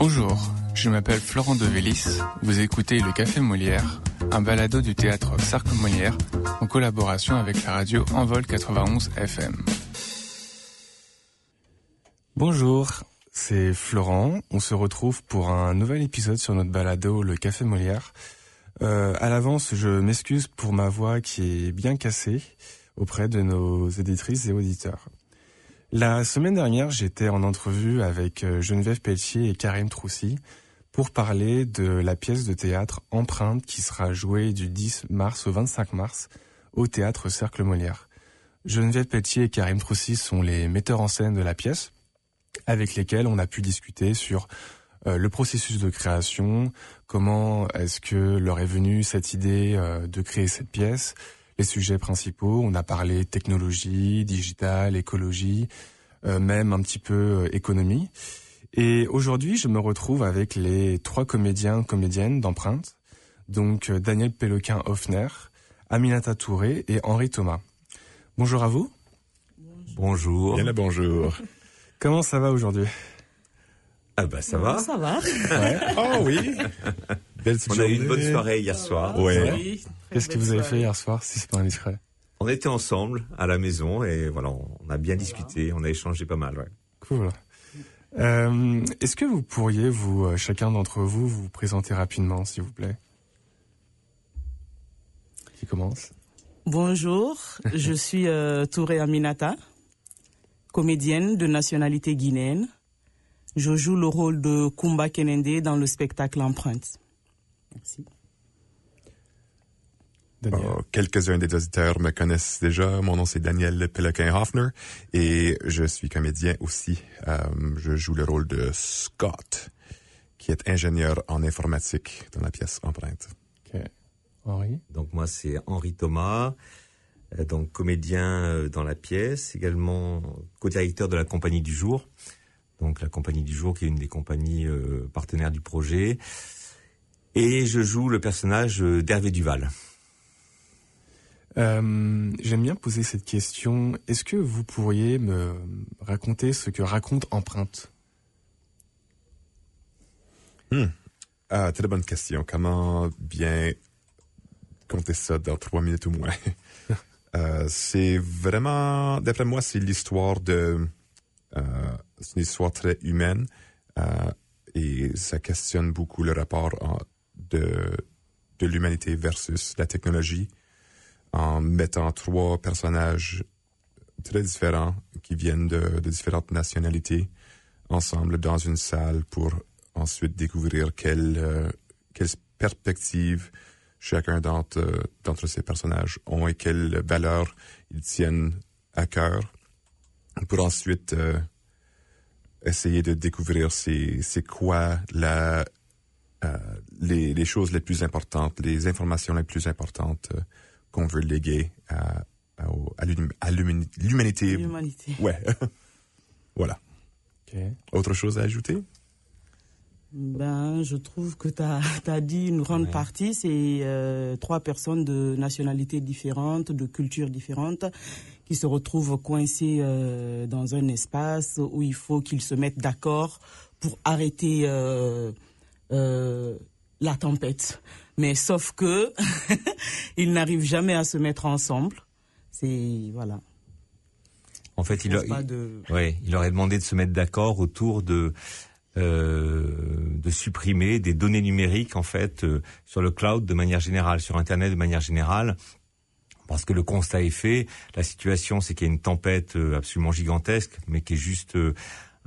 Bonjour, je m'appelle Florent Devélis. Vous écoutez Le Café Molière, un balado du théâtre Cercle Molière en collaboration avec la radio Envol 91 FM. Bonjour, c'est Florent. On se retrouve pour un nouvel épisode sur notre balado Le Café Molière. Euh, à l'avance, je m'excuse pour ma voix qui est bien cassée auprès de nos éditrices et auditeurs. La semaine dernière, j'étais en entrevue avec euh, Geneviève Pelletier et Karim Troussy pour parler de la pièce de théâtre Empreinte qui sera jouée du 10 mars au 25 mars au théâtre Cercle Molière. Geneviève Pelletier et Karim Troussy sont les metteurs en scène de la pièce avec lesquels on a pu discuter sur euh, le processus de création, comment est-ce que leur est venue cette idée euh, de créer cette pièce, les sujets principaux. On a parlé technologie, digital, écologie, euh, même un petit peu économie. Et aujourd'hui, je me retrouve avec les trois comédiens, comédiennes d'empreinte, donc Daniel Péloquin-Hoffner, Aminata Touré et Henri Thomas. Bonjour à vous. Bonjour. Bien bonjour. Comment ça va aujourd'hui? Ah bah ça va. Ça va. Ouais. Oh oui. Belle On a eu une journée. bonne soirée hier soir. Ouais. Oui, Qu'est-ce que vous avez fait hier soir, si c'est pas indiscret? On était ensemble à la maison et voilà, on a bien discuté, on a échangé pas mal. Ouais. Cool. Euh, Est-ce que vous pourriez, vous, euh, chacun d'entre vous, vous présenter rapidement, s'il vous plaît? Qui commence? Bonjour, je suis euh, Touré Aminata, comédienne de nationalité guinéenne. Je joue le rôle de Kumba Kenende dans le spectacle Empreinte. Merci. Daniel. Oh, Quelques-uns des auditeurs me connaissent déjà. Mon nom c'est Daniel Péloquin-Hoffner et je suis comédien aussi. Euh, je joue le rôle de Scott, qui est ingénieur en informatique dans la pièce Empreinte. Ok. Henri? Donc moi c'est Henri Thomas, euh, donc comédien euh, dans la pièce, également co-directeur de la Compagnie du Jour. Donc la Compagnie du Jour qui est une des compagnies euh, partenaires du projet. Et je joue le personnage euh, d'Hervé Duval. Euh, J'aime bien poser cette question. Est-ce que vous pourriez me raconter ce que raconte Empreinte? Ah, très bonne question. Comment bien compter ça dans trois minutes ou moins? Euh, c'est vraiment, d'après moi, c'est l'histoire de, euh, c'est une histoire très humaine et ça questionne beaucoup le rapport de, de l'humanité versus la technologie en mettant trois personnages très différents qui viennent de, différentes nationalités ensemble dans une salle pour ensuite découvrir quelle, euh, quelle perspective chacun d'entre d'entre ces personnages ont et quelles valeurs ils tiennent à cœur pour ensuite euh, essayer de découvrir c'est quoi la euh, les, choses les plus importantes, les informations les plus importantes euh, qu'on veut léguer à, à, l'humanité. L'humanité. Ouais. voilà. Ok. Autre chose à ajouter? Ben, je trouve que tu as, dit une grande Ouais. partie. C'est euh, trois personnes de nationalités différentes, de cultures différentes, qui se retrouvent coincées euh, dans un espace où il faut qu'ils se mettent d'accord pour arrêter euh, euh, la tempête. Mais sauf que ils n'arrivent jamais à se mettre ensemble. C'est voilà. En fait, il, pas de- Ouais, il aurait demandé de se mettre d'accord autour de euh, de supprimer des données numériques en fait euh, sur le cloud de manière générale, sur Internet de manière générale. Parce que le constat est fait, la situation c'est qu'il y a une tempête euh, absolument gigantesque, mais qui est juste,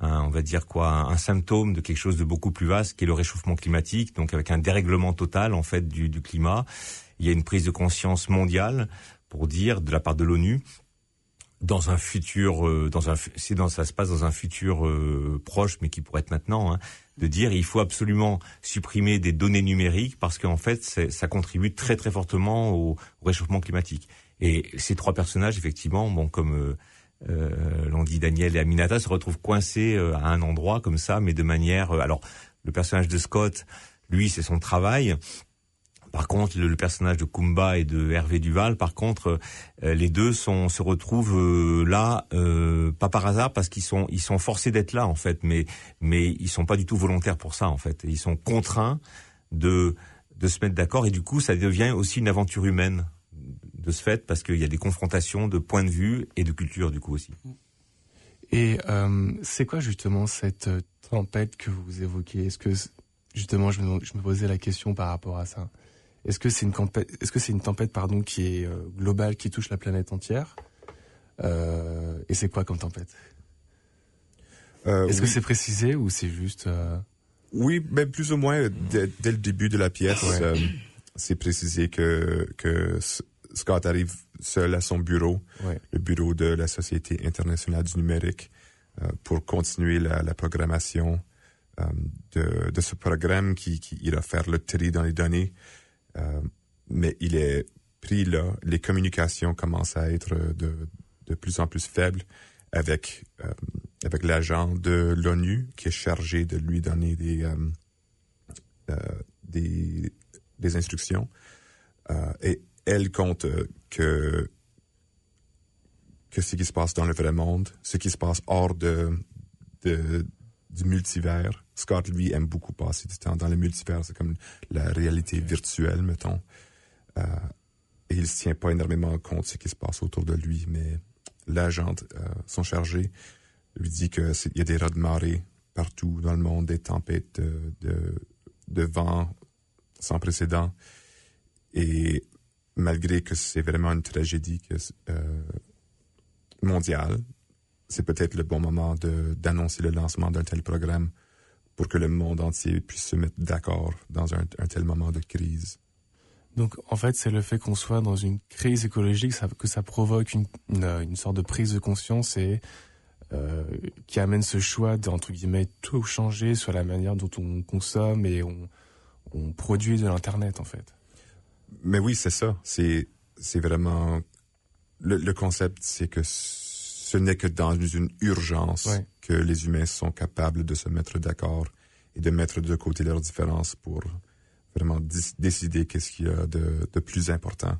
on va dire quoi, un, symptôme de quelque chose de beaucoup plus vaste, qui est le réchauffement climatique, donc avec un dérèglement total en fait du, du climat. Il y a une prise de conscience mondiale pour dire de la part de l'ONU dans un futur, euh, dans un, si dans, ça se passe dans un futur euh, proche, mais qui pourrait être maintenant, hein, de dire il faut absolument supprimer des données numériques parce qu'en fait c'est- ça contribue très très fortement au, au réchauffement climatique. Et ces trois personnages, effectivement, bon comme euh, euh, dit Daniel et Aminata, se retrouvent coincés euh, à un endroit comme ça, mais de manière. euh, alors le personnage de Scott, lui, c'est son travail Par contre, le, personnage de Kumba et de Hervé Duval, par contre, euh, les deux sont se retrouvent euh, là euh, pas par hasard parce qu'ils sont ils sont forcés d'être là en fait, mais mais ils sont pas du tout volontaires pour ça en fait. Ils sont contraints de de se mettre d'accord et du coup ça devient aussi une aventure humaine de ce fait parce qu'il y a des confrontations de points de vue et de culture du coup aussi. Et c'est quoi justement cette tempête que vous évoquez Est-ce que justement je me, je me posais la question par rapport à ça. Est-ce que c'est une tempête, est-ce que c'est une tempête pardon qui est euh, globale, qui touche la planète entière? Euh, Et c'est quoi comme tempête? Euh, Est-ce que c'est précisé ou c'est juste Oui, ben plus ou moins dès, le début de la pièce, c'est précisé que que Scott arrive seul à son bureau, le bureau de la Société internationale du numérique, pour continuer la, la programmation de, de, ce programme qui, qui ira faire le tri dans les données euh, mais il est pris là. Les communications commencent à être de, de plus en plus faibles avec euh, avec l'agent de l'ONU qui est chargé de lui donner des euh, des, des instructions et elle compte que que ce qui se passe dans le vrai monde, ce qui se passe hors de, de du multivers. Scott, lui, aime beaucoup passer du temps dans le multivers. C'est comme la réalité virtuelle, mettons. Euh, et il ne tient pas énormément compte de ce qui se passe autour de lui, mais l'agent, euh, son chargé, lui dit qu'il y a des rats de marée partout dans le monde, des tempêtes de, de, vent sans précédent. Et malgré que c'est vraiment une tragédie euh, mondiale, c'est peut-être le bon moment d'annoncer le lancement d'un tel programme pour que le monde entier puisse se mettre d'accord dans un, tel moment de crise. Donc en fait, c'est le fait qu'on soit dans une crise écologique que ça provoque une, une, sorte de prise de conscience et euh, qui amène ce choix d'entre guillemets tout changer sur la manière dont on consomme et on, on produit de l'internet en fait. Mais oui, c'est ça. C'est c'est vraiment le, le concept, c'est que ce n'est que dans une urgence que les humains sont capables de se mettre d'accord et de mettre de côté leurs différences pour vraiment décider qu'est-ce qu'il y a de, plus important.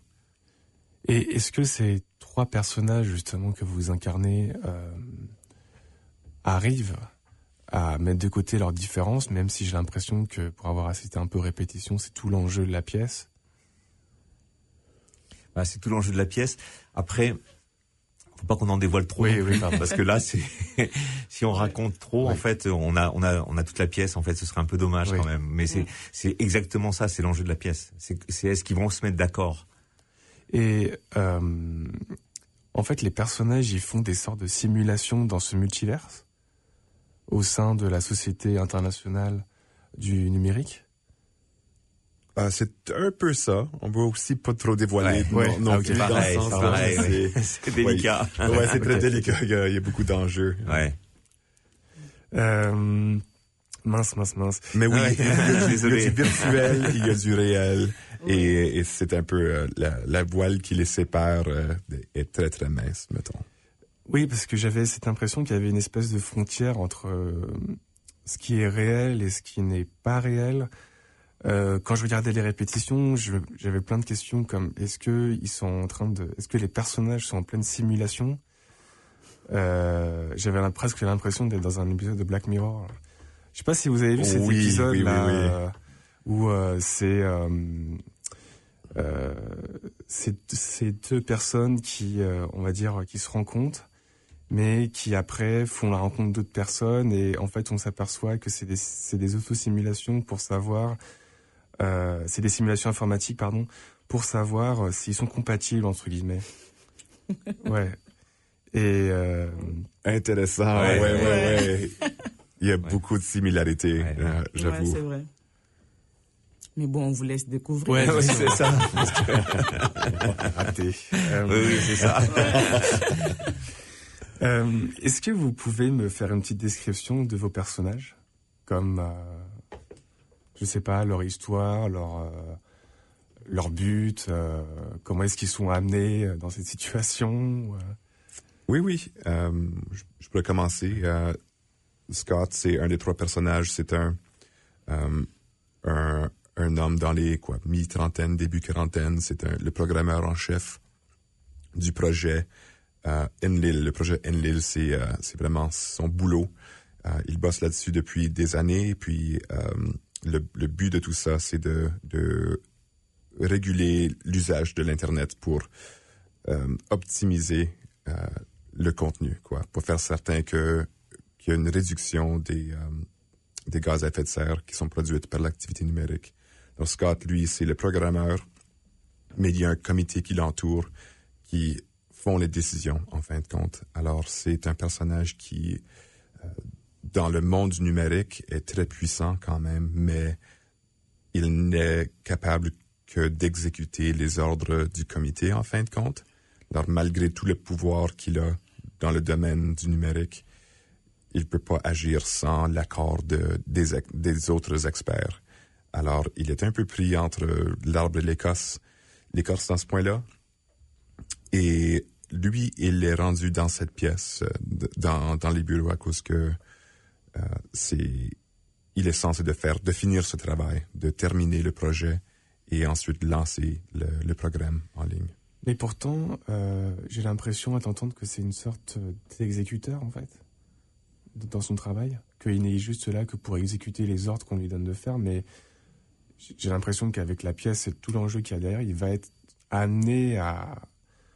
Et est-ce que ces trois personnages justement que vous incarnez euh, arrivent à mettre de côté leurs différences, même si j'ai l'impression que pour avoir assisté un peu répétition, c'est tout l'enjeu de la pièce? Bah, C'est tout l'enjeu de la pièce. Après, faut pas qu'on en dévoile trop, oui, oui, parce que là, c'est si on raconte trop, en fait, on a on a on a toute la pièce. En fait, ce serait un peu dommage quand même. Mais c'est c'est exactement ça, c'est l'enjeu de la pièce. C'est c'est est-ce qu'ils vont se mettre d'accord? Et euh, en fait, les personnages, ils font des sortes de simulations dans ce multiverse au sein de la société internationale du numérique. Euh, c'est un peu ça. On veut aussi pas trop dévoiler. Ouais, Non, okay. pareil, c'est délicat. Ouais, c'est très délicat. Il y, a, beaucoup d'enjeux. Ouais. Euh, mince, mince, mince. Mais oui, il, y a, du virtuel, il y a du réel. Et, et c'est un peu euh, la, la, voile qui les sépare euh, est très, très mince, mettons. Oui, parce que j'avais cette impression qu'il y avait une espèce de frontière entre euh, ce qui est réel et ce qui n'est pas réel. Euh, quand je regardais les répétitions, j'avais plein de questions comme est-ce que ils sont en train de, est-ce que les personnages sont en pleine simulation? Euh, J'avais presque l'impression d'être dans un épisode de Black Mirror. Je sais pas si vous avez vu cet épisode là où euh, c'est euh, c'est deux personnes qui, on va dire, qui se rencontrent, mais qui après font la rencontre d'autres personnes et en fait on s'aperçoit que c'est des, c'est des autosimulations pour savoir euh, c'est des simulations informatiques, pardon, pour savoir euh, s'ils sont compatibles entre guillemets. ouais. Et euh... intéressant. Ouais, ouais, ouais. Il y a beaucoup de similarités, euh, j'avoue. c'est vrai. Mais bon, on vous laisse découvrir. Ouais, oui, c'est ça. Raté. oui, oui, c'est ça. Est-ce que vous pouvez me faire une petite description de vos personnages, comme je sais pas, leur histoire, leur euh, leur but, euh, comment est-ce qu'ils sont amenés euh, dans cette situation Oui, oui. je, pourrais commencer. Scott, c'est un des trois personnages. C'est un, un, un homme dans les quoi mi-trentaine, début quarantaine. C'est le programmeur en chef du projet Enlil. Le projet Enlil, c'est c'est vraiment son boulot. Il bosse là-dessus depuis des années. Puis le, but de tout ça, c'est de, réguler l'usage de l'internet pour euh, optimiser euh, le contenu, quoi, pour faire certain que qu'il y a une réduction des euh, des gaz à effet de serre qui sont produits par l'activité numérique. Donc Scott, lui, c'est le programmeur, mais il y a un comité qui l'entoure qui font les décisions en fin de compte. Alors c'est un personnage qui, dans le monde numérique, est très puissant quand même, mais il n'est capable que d'exécuter les ordres du comité en fin de compte. Alors malgré tout le pouvoir qu'il a dans le domaine du numérique, il peut pas agir sans l'accord de, des, autres experts. Alors, il est un peu pris entre l'arbre et l'écosse, l'écorce dans ce point-là. Et lui, il est rendu dans cette pièce, euh, dans, les bureaux à cause que c'est, il est censé de faire, de finir ce travail, de terminer le projet et ensuite lancer le, le programme en ligne. Mais pourtant, euh, j'ai l'impression à t'entendre que c'est une sorte d'exécuteur en fait dans son travail, qu'il n'est juste là que pour exécuter les ordres qu'on lui donne de faire, mais j'ai l'impression qu'avec la pièce et tout l'enjeu qu'il y a derrière, il va être amené à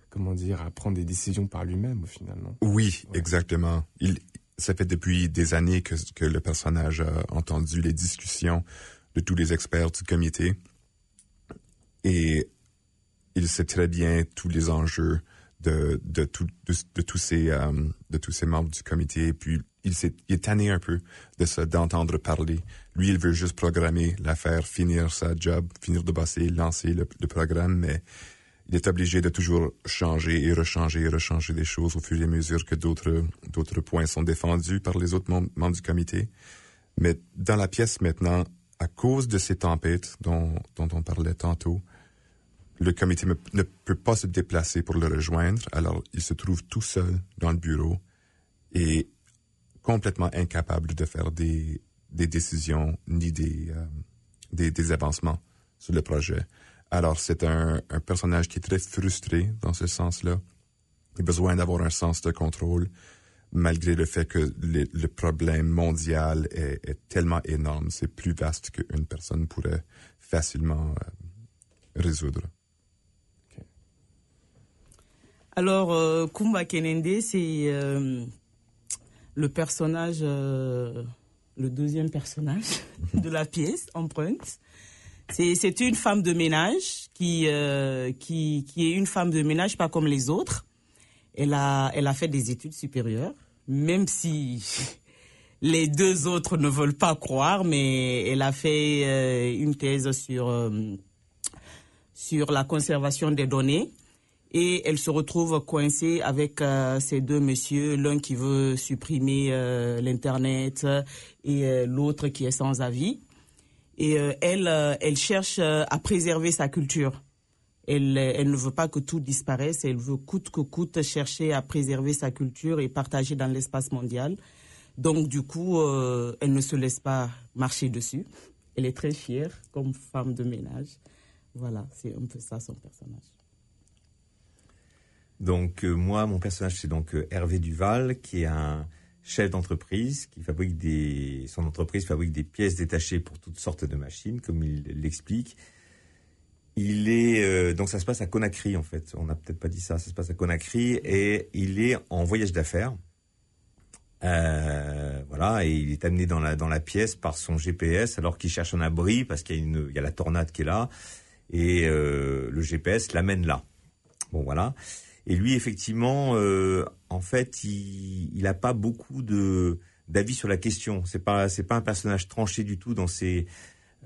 comment dire à prendre des décisions par lui-même au final. Non? Oui, ouais. exactement. Il, ça fait depuis des années que, que le personnage a entendu les discussions de tous les experts du comité et il sait très bien tous les enjeux de, de, tout, de, tous ces um, de tous ces membres du comité et puis il, est, tanné un peu de d'entendre parler. Lui, il veut juste programmer l'affaire, finir sa job, finir de bosser, lancer le, le, programme, mais il est obligé de toujours changer et rechanger et rechanger des choses au fur et à mesure que d'autres points sont défendus par les autres membres, du comité. Mais dans la pièce maintenant, à cause de ces tempêtes dont, on parlait tantôt, le comité ne peut pas se déplacer pour le rejoindre, alors il se trouve tout seul dans le bureau et complètement incapable de faire des, décisions ni des, euh, des, avancements sur le projet. Alors c'est un, un, personnage qui est très frustré dans ce sens-là. Il a besoin d'avoir un sens de contrôle, malgré le fait que le, problème mondial est, tellement énorme, c'est plus vaste qu'une personne pourrait facilement euh, résoudre. Alors, euh, Kumba Kenende, c'est euh, le personnage, le deuxième personnage de la pièce, Empreinte. C'est une femme de ménage qui, qui, qui est une femme de ménage pas comme les autres. Elle a, elle a fait des études supérieures, même si les deux autres ne veulent pas croire, mais elle a fait une thèse sur, sur la conservation des données et elle se retrouve coincée avec euh, ces deux messieurs, l'un qui veut supprimer euh, l'internet et euh, l'autre qui est sans avis. Et elle, elle cherche à préserver sa culture. Elle, elle ne veut pas que tout disparaisse. Elle veut coûte que coûte chercher à préserver sa culture et partager dans l'espace mondial. Donc du coup, elle ne se laisse pas marcher dessus. Elle est très fière comme femme de ménage. Voilà, c'est un peu ça son personnage. Donc euh, moi, mon personnage, c'est donc euh, Hervé Duval, qui est un chef d'entreprise qui fabrique des, son entreprise fabrique des pièces détachées pour toutes sortes de machines, comme il l'explique. Il est euh, donc ça se passe à Conakry en fait. On n'a peut-être pas dit ça. Ça se passe à Conakry et il est en voyage d'affaires. Euh, voilà, et il est amené dans la dans la pièce par son GPS alors qu'il cherche un abri parce qu'il y a une il y a la tornade qui est là et euh, le GPS l'amène là. Bon voilà. Et lui, effectivement, euh, en fait, il n'a pas beaucoup de d'avis sur la question. C'est pas c'est pas un personnage tranché du tout dans ses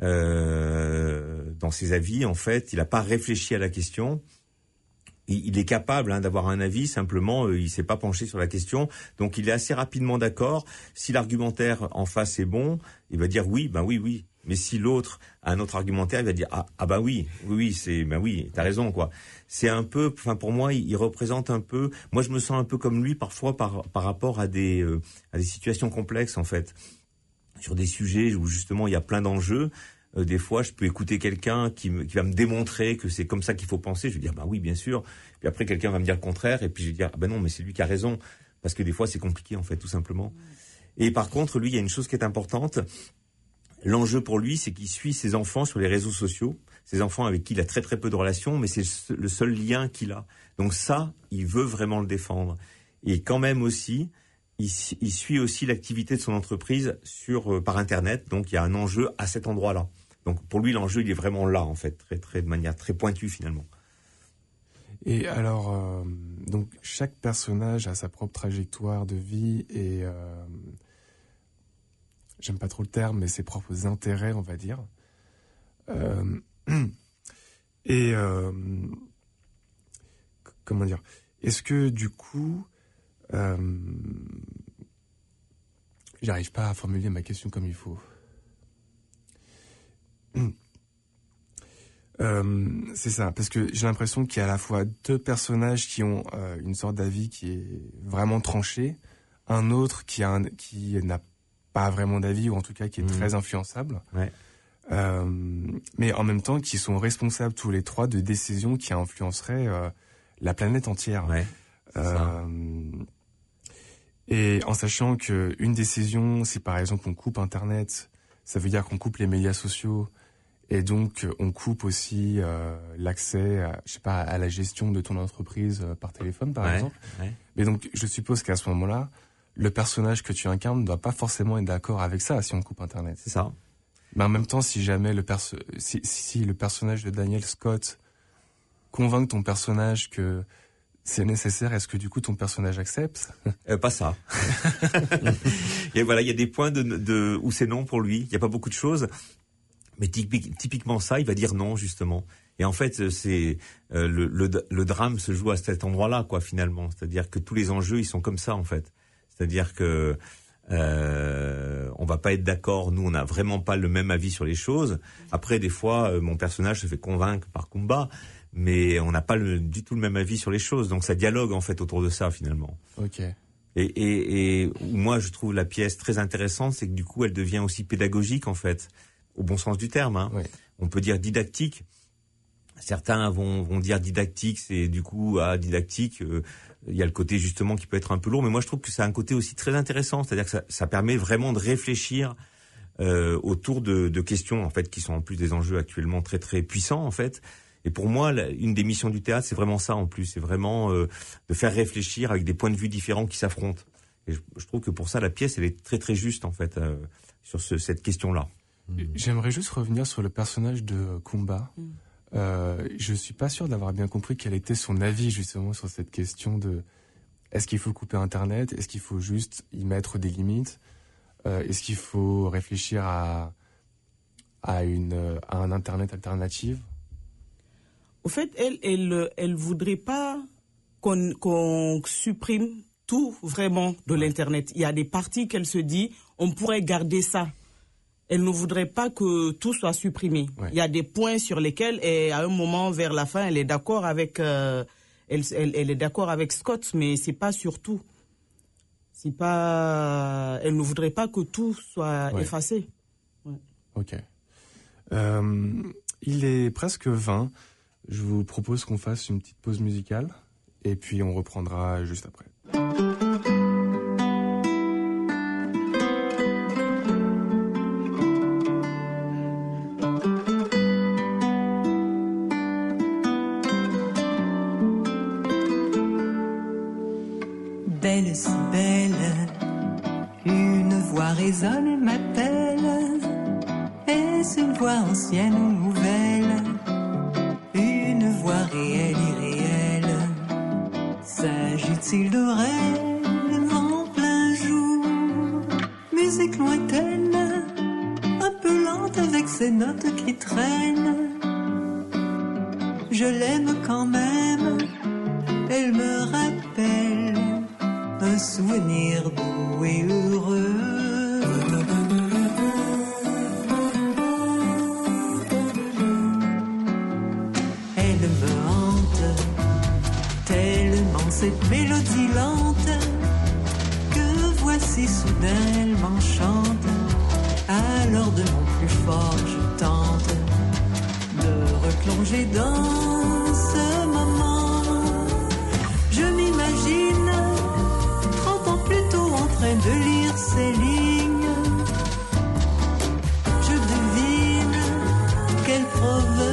euh, dans ses avis. En fait, il n'a pas réfléchi à la question. Il, est capable hein, d'avoir un avis. Simplement, euh, il s'est pas penché sur la question. Donc, il est assez rapidement d'accord. Si l'argumentaire en face est bon, il va dire oui, ben oui, oui. Mais si l'autre a un autre argumentaire, il va dire ah, ah bah oui, oui, oui, c'est ben oui, t'as raison quoi. C'est un peu, enfin pour moi, il, il, représente un peu. Moi, je me sens un peu comme lui parfois par par rapport à des euh, à des situations complexes en fait, sur des sujets où justement il y a plein d'enjeux. euh, des fois, je peux écouter quelqu'un qui, qui va me démontrer que c'est comme ça qu'il faut penser. Je vais dire, bah oui, bien sûr. Puis après, quelqu'un va me dire le contraire. Et puis je vais dire, ah ben non, mais c'est lui qui a raison. Parce que des fois, c'est compliqué, en fait, tout simplement. Et par contre, lui, il y a une chose qui est importante. L'enjeu pour lui, c'est qu'il suit ses enfants sur les réseaux sociaux. Ses enfants avec qui il a très très peu de relations, mais c'est le seul lien qu'il a. Donc ça, il veut vraiment le défendre. Et quand même aussi, il, suit aussi l'activité de son entreprise sur euh, par internet. Donc il y a un enjeu à cet endroit-là. Donc pour lui, l'enjeu, il est vraiment là, en fait, très, très, de manière très pointue finalement. Et alors, euh, donc chaque personnage a sa propre trajectoire de vie et euh, j'aime pas trop le terme, mais ses propres intérêts, on va dire. Euh, et euh, comment dire? Est-ce que du coup, euh, j'arrive pas à formuler ma question comme il faut? C'est ça, parce que j'ai l'impression qu'il y a à la fois deux personnages qui ont une sorte d'avis qui est vraiment tranché, un autre qui a un, qui n'a pas vraiment d'avis ou en tout cas qui est Mhm. très influençable, Ouais. Euh, mais en même temps qui sont responsables tous les trois de décisions qui influenceraient euh, la planète entière. Ouais. Euh, et en sachant que une décision, si par exemple on coupe Internet, ça veut dire qu'on coupe les médias sociaux et donc on coupe aussi l'accès, à, je sais pas, à la gestion de ton entreprise par téléphone par Ouais, exemple. Mais donc je suppose qu'à ce moment-là, le personnage que tu incarnes ne doit pas forcément être d'accord avec ça si on coupe Internet. C'est ça. Mais en même temps, si jamais le perso si, si le personnage de Daniel Scott convainc ton personnage que c'est nécessaire, est-ce que du coup ton personnage accepte? Euh, pas ça. et voilà, il y a des points de, de où c'est non pour lui. Il n'y a pas beaucoup de choses, mais typique- typiquement ça, il va dire non justement. Et en fait, c'est euh, le, le, le drame se joue à cet endroit-là, quoi, finalement. C'est-à-dire que tous les enjeux, ils sont comme ça, en fait. C'est-à-dire que euh, on va pas être d'accord. Nous, on n'a vraiment pas le même avis sur les choses. Après, des fois, euh, mon personnage se fait convaincre par Kumba, mais on n'a pas le, du tout le même avis sur les choses. Donc, ça dialogue en fait autour de ça, finalement. Ok. Et, et, et où moi, je trouve la pièce très intéressante, c'est que du coup, elle devient aussi pédagogique, en fait, au bon sens du terme. Hein. On peut dire didactique. Certains vont, vont dire didactique, c'est du coup, ah, didactique, euh, il y a le côté justement qui peut être un peu lourd, mais moi je trouve que ça a un côté aussi très intéressant, c'est-à-dire que ça, ça permet vraiment de réfléchir euh, autour de, de questions en fait qui sont en plus des enjeux actuellement très très puissants en fait. Et pour moi, la- une des missions du théâtre, c'est vraiment ça en plus, c'est vraiment euh, de faire réfléchir avec des points de vue différents qui s'affrontent. Et je, je trouve que pour ça, la pièce, elle est très très juste en fait euh, sur ce, cette question-là. J'aimerais juste revenir sur le personnage de Kumba. Mm. Euh, je suis pas sûr d'avoir bien compris quel était son avis justement sur cette question de est-ce qu'il faut couper Internet, est-ce qu'il faut juste y mettre des limites, Euh, est-ce qu'il faut réfléchir à à une à un Internet alternatif. Au fait, elle, elle, elle voudrait pas qu'on qu'on supprime tout vraiment de l'Internet. Il y a des parties qu'elle se dit, on pourrait garder ça. Elle ne voudrait pas que tout soit supprimé. Ouais. Il y a des points sur lesquels, et à un moment vers la fin, elle est d'accord avec, euh, elle, elle, elle est d'accord avec Scott, mais c'est pas sur tout. C'est pas, elle ne voudrait pas que tout soit Ouais. effacé. Ok. Euh, il est presque 20. Je vous propose qu'on fasse une petite pause musicale et puis on reprendra juste après. Qu'elles provenaient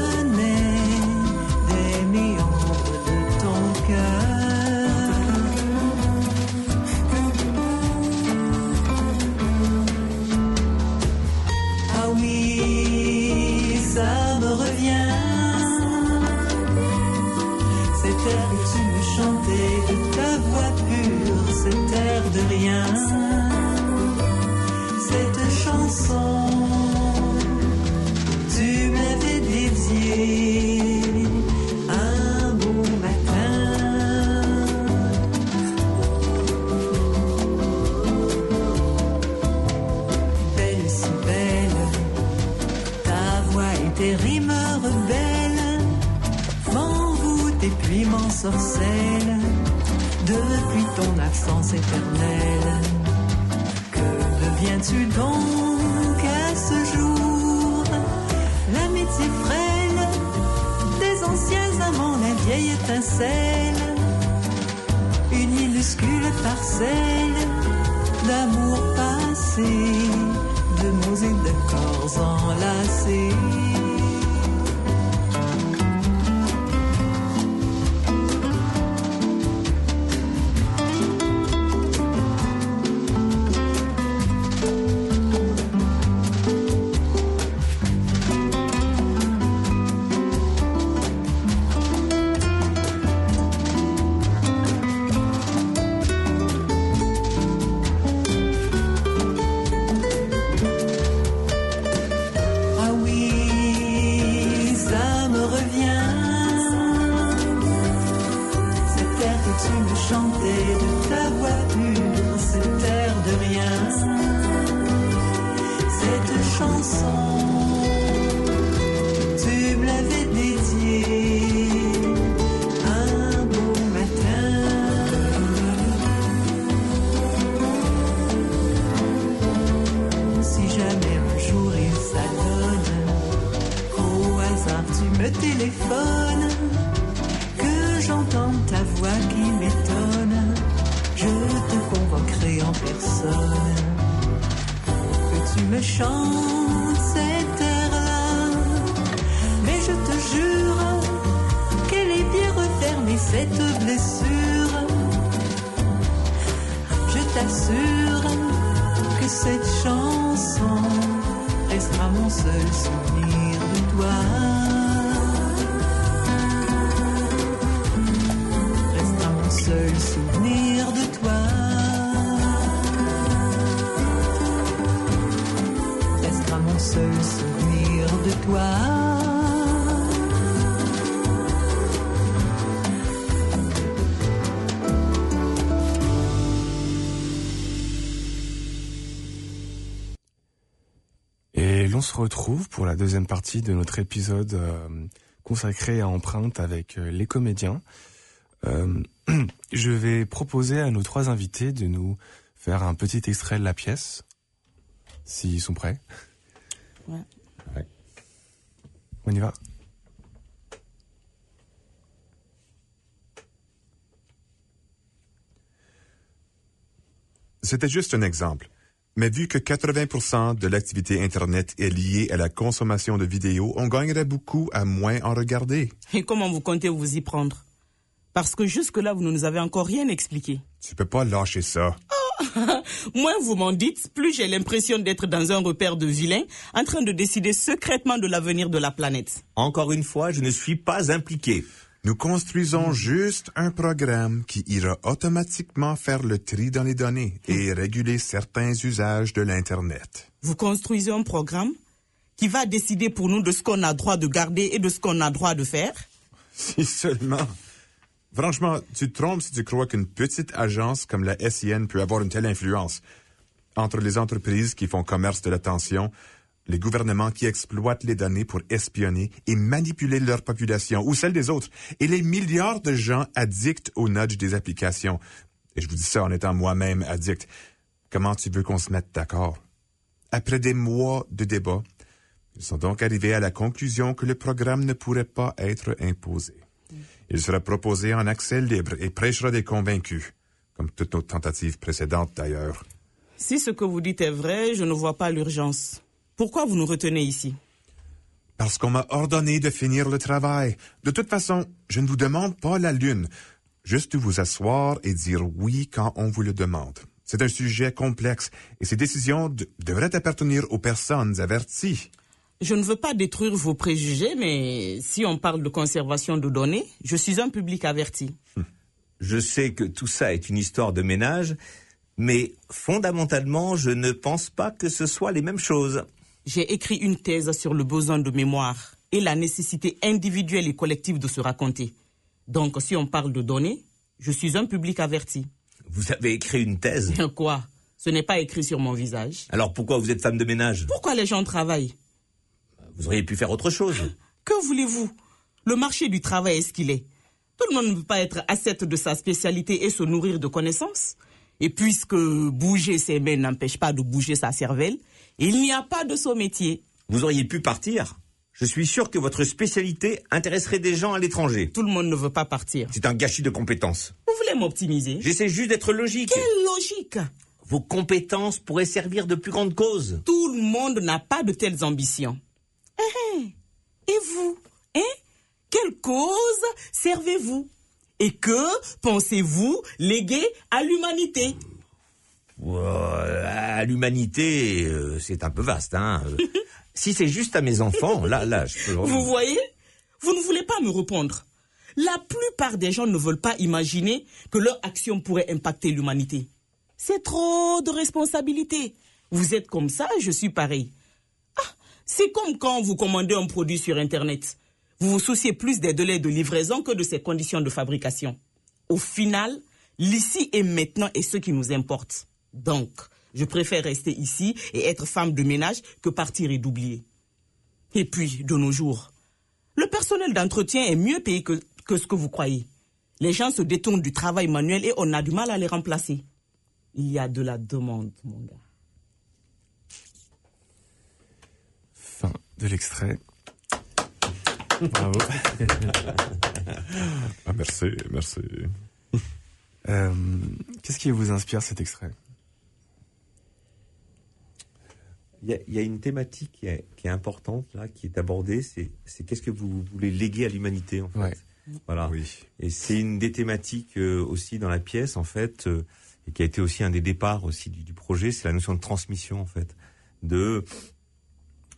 retrouve pour la deuxième partie de notre épisode euh, consacré à Empreinte avec euh, les comédiens. Euh, je vais proposer à nos trois invités de nous faire un petit extrait de la pièce, s'ils sont prêts. Ouais. Ouais. On y va C'était juste un exemple. Mais vu que 80% de l'activité Internet est liée à la consommation de vidéos, on gagnerait beaucoup à moins en regarder. Et comment vous comptez vous y prendre? Parce que jusque-là, vous ne nous avez encore rien expliqué. Tu peux pas lâcher ça. Moins vous m'en dites, plus j'ai l'impression d'être dans un repère de vilains en train de décider secrètement de l'avenir de la planète. Encore une fois, je ne suis pas impliqué. Nous construisons juste un programme qui ira automatiquement faire le tri dans les données et réguler certains usages de l'Internet. Vous construisez un programme qui va décider pour nous de ce qu'on a droit de garder et de ce qu'on a droit de faire Si seulement. Franchement, tu te trompes si tu crois qu'une petite agence comme la SIN peut avoir une telle influence. Entre les entreprises qui font commerce de l'attention, les gouvernements qui exploitent les données pour espionner et manipuler leur population ou celle des autres, et les milliards de gens addicts au nudge des applications. Et je vous dis ça en étant moi-même addict. Comment tu veux qu'on se mette d'accord? Après des mois de débats, Ils sont donc arrivés à la conclusion que le programme ne pourrait pas être imposé. Il sera proposé en accès libre et prêchera des convaincus, comme toutes nos tentatives précédentes d'ailleurs. Si ce que vous dites est vrai, je ne vois pas l'urgence. Pourquoi vous nous retenez ici? Parce qu'on m'a ordonné de finir le travail. De toute façon, je ne vous demande pas la lune. Juste de vous asseoir et dire oui quand on vous le demande. C'est un sujet complexe et ces décisions de- devraient appartenir aux personnes averties. Je ne veux pas détruire vos préjugés, mais si on parle de conservation de données, je suis un public averti. Je sais que tout ça est une histoire de ménage, mais fondamentalement, je ne pense pas que ce soit les mêmes choses. J'ai écrit une thèse sur le besoin de mémoire et la nécessité individuelle et collective de se raconter. Donc, si on parle de données, je suis un public averti. Vous avez écrit une thèse? Quoi? Ce n'est pas écrit sur mon visage. Alors pourquoi vous êtes femme de ménage? Pourquoi les gens travaillent? Vous auriez pu faire autre chose. Que voulez-vous? Le marché du travail est ce qu'il est? Tout le monde ne peut pas être ascète de sa spécialité et se nourrir de connaissances. Et puisque bouger ses mains n'empêche pas de bouger sa cervelle, il n'y a pas de saut métier. Vous auriez pu partir. Je suis sûr que votre spécialité intéresserait des gens à l'étranger. Tout le monde ne veut pas partir. C'est un gâchis de compétences. Vous voulez m'optimiser? J'essaie juste d'être logique. Quelle logique? Vos compétences pourraient servir de plus grande cause. Tout le monde n'a pas de telles ambitions. Eh, eh. Et vous Hein? Quelle cause servez-vous? Et que pensez-vous léguer à l'humanité? À l'humanité, euh, c'est un peu vaste. Hein. Euh, si c'est juste à mes enfants, là, là, je peux... Vous voyez Vous ne voulez pas me répondre. La plupart des gens ne veulent pas imaginer que leur action pourrait impacter l'humanité. C'est trop de responsabilité. Vous êtes comme ça, je suis pareil. Ah, c'est comme quand vous commandez un produit sur Internet. Vous vous souciez plus des délais de livraison que de ses conditions de fabrication. Au final, l'ici et maintenant est ce qui nous importe. Donc, je préfère rester ici et être femme de ménage que partir et d'oublier. Et puis, de nos jours, le personnel d'entretien est mieux payé que, que ce que vous croyez. Les gens se détournent du travail manuel et on a du mal à les remplacer. Il y a de la demande, mon gars. Fin de l'extrait. Bravo. Ah, merci, merci. Euh, Qu'est-ce qui vous inspire cet extrait? Il y, a, il y a une thématique qui est, qui est importante, là, qui est abordée, c'est c'est qu'est-ce que vous voulez léguer à l'humanité, en fait. Ouais. Voilà. Oui. Et c'est une des thématiques euh, aussi dans la pièce, en fait, euh, et qui a été aussi un des départs aussi du, du projet, c'est la notion de transmission, en fait. De,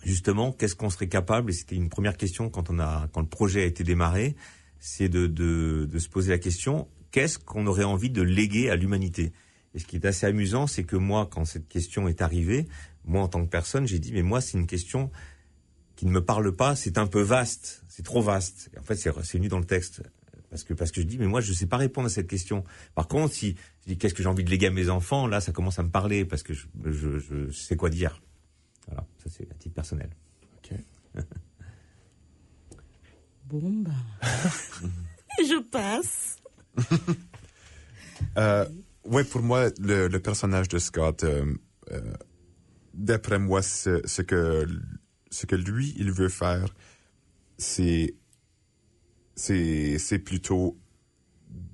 justement, qu'est-ce qu'on serait capable, et c'était une première question quand on a, quand le projet a été démarré, c'est de, de, de se poser la question, qu'est-ce qu'on aurait envie de léguer à l'humanité? Et ce qui est assez amusant, c'est que moi, quand cette question est arrivée, moi, en tant que personne, j'ai dit, mais moi, c'est une question qui ne me parle pas, c'est un peu vaste, c'est trop vaste. Et en fait, c'est c'est venu dans le texte. Parce que, parce que je dis, mais moi, je ne sais pas répondre à cette question. Par contre, si je dis, qu'est-ce que j'ai envie de léguer à mes enfants, là, ça commence à me parler, parce que je, je, je sais quoi dire. Voilà, ça c'est à titre personnel. Ok. Bon, bah. je passe. Euh, ouais, pour moi, le, le personnage de Scott, euh, euh, d'après moi, ce, que ce que lui il veut faire, c'est plutôt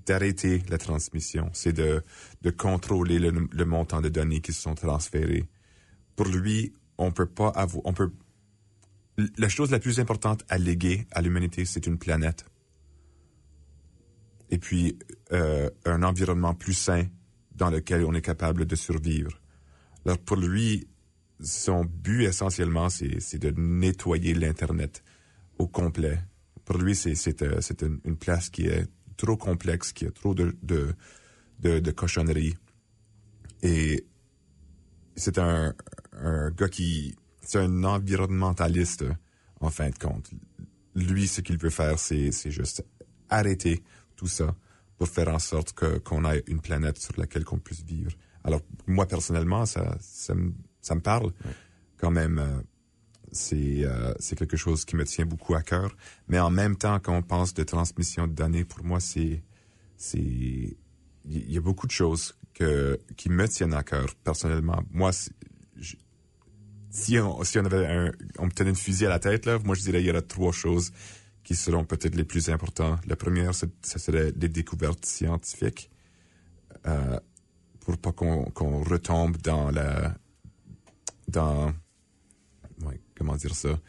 d'arrêter la transmission, c'est de de contrôler le, le montant de données qui sont transférées. Pour lui, on peut pas avoir, on peut la chose la plus importante à léguer à l'humanité, c'est une planète et puis euh, un environnement plus sain dans lequel on est capable de survivre. Alors pour lui, son but essentiellement, c'est de nettoyer l'Internet au complet. Pour lui, c'est euh, une, place qui est trop complexe, qui a trop de de cochonneries. Et c'est un gars qui c'est un environnementaliste en fin de compte. Lui, ce qu'il veut faire, c'est juste arrêter tout ça pour faire en sorte qu'on ait une planète sur laquelle qu'on puisse vivre. Alors moi personnellement, ça ça me ça me parle quand même. euh, c'est euh, quelque chose qui me tient beaucoup à cœur. Mais en même temps, quand on pense de transmission de données, pour moi, c'est il y a beaucoup de choses que qui me tiennent à cœur personnellement. Moi, si on, si on avait on me tenait une fusil à la tête, là, moi je dirais il y aurait trois choses qui seront peut-être les plus importantes. La première, ce serait les découvertes scientifiques, euh, pour pas qu'on qu'on retombe dans la, dans, ouais, comment dire ça,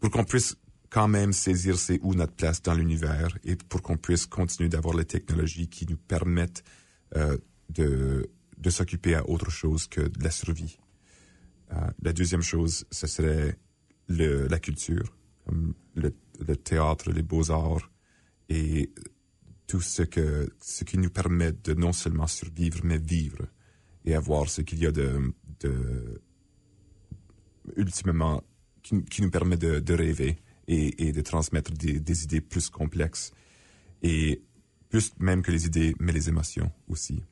pour qu'on puisse quand même saisir c'est où notre place dans l'univers et pour qu'on puisse continuer d'avoir les technologies qui nous permettent euh, de, de s'occuper à autre chose que de la survie. Euh, la deuxième chose, ce serait le, la culture, le, théâtre, les beaux-arts et tout ce que ce qui nous permet de non seulement survivre mais vivre et avoir ce qu'il y a de ultimement qui, nous permet de, rêver et, de transmettre des, idées plus complexes et plus même que les idées mais les émotions aussi.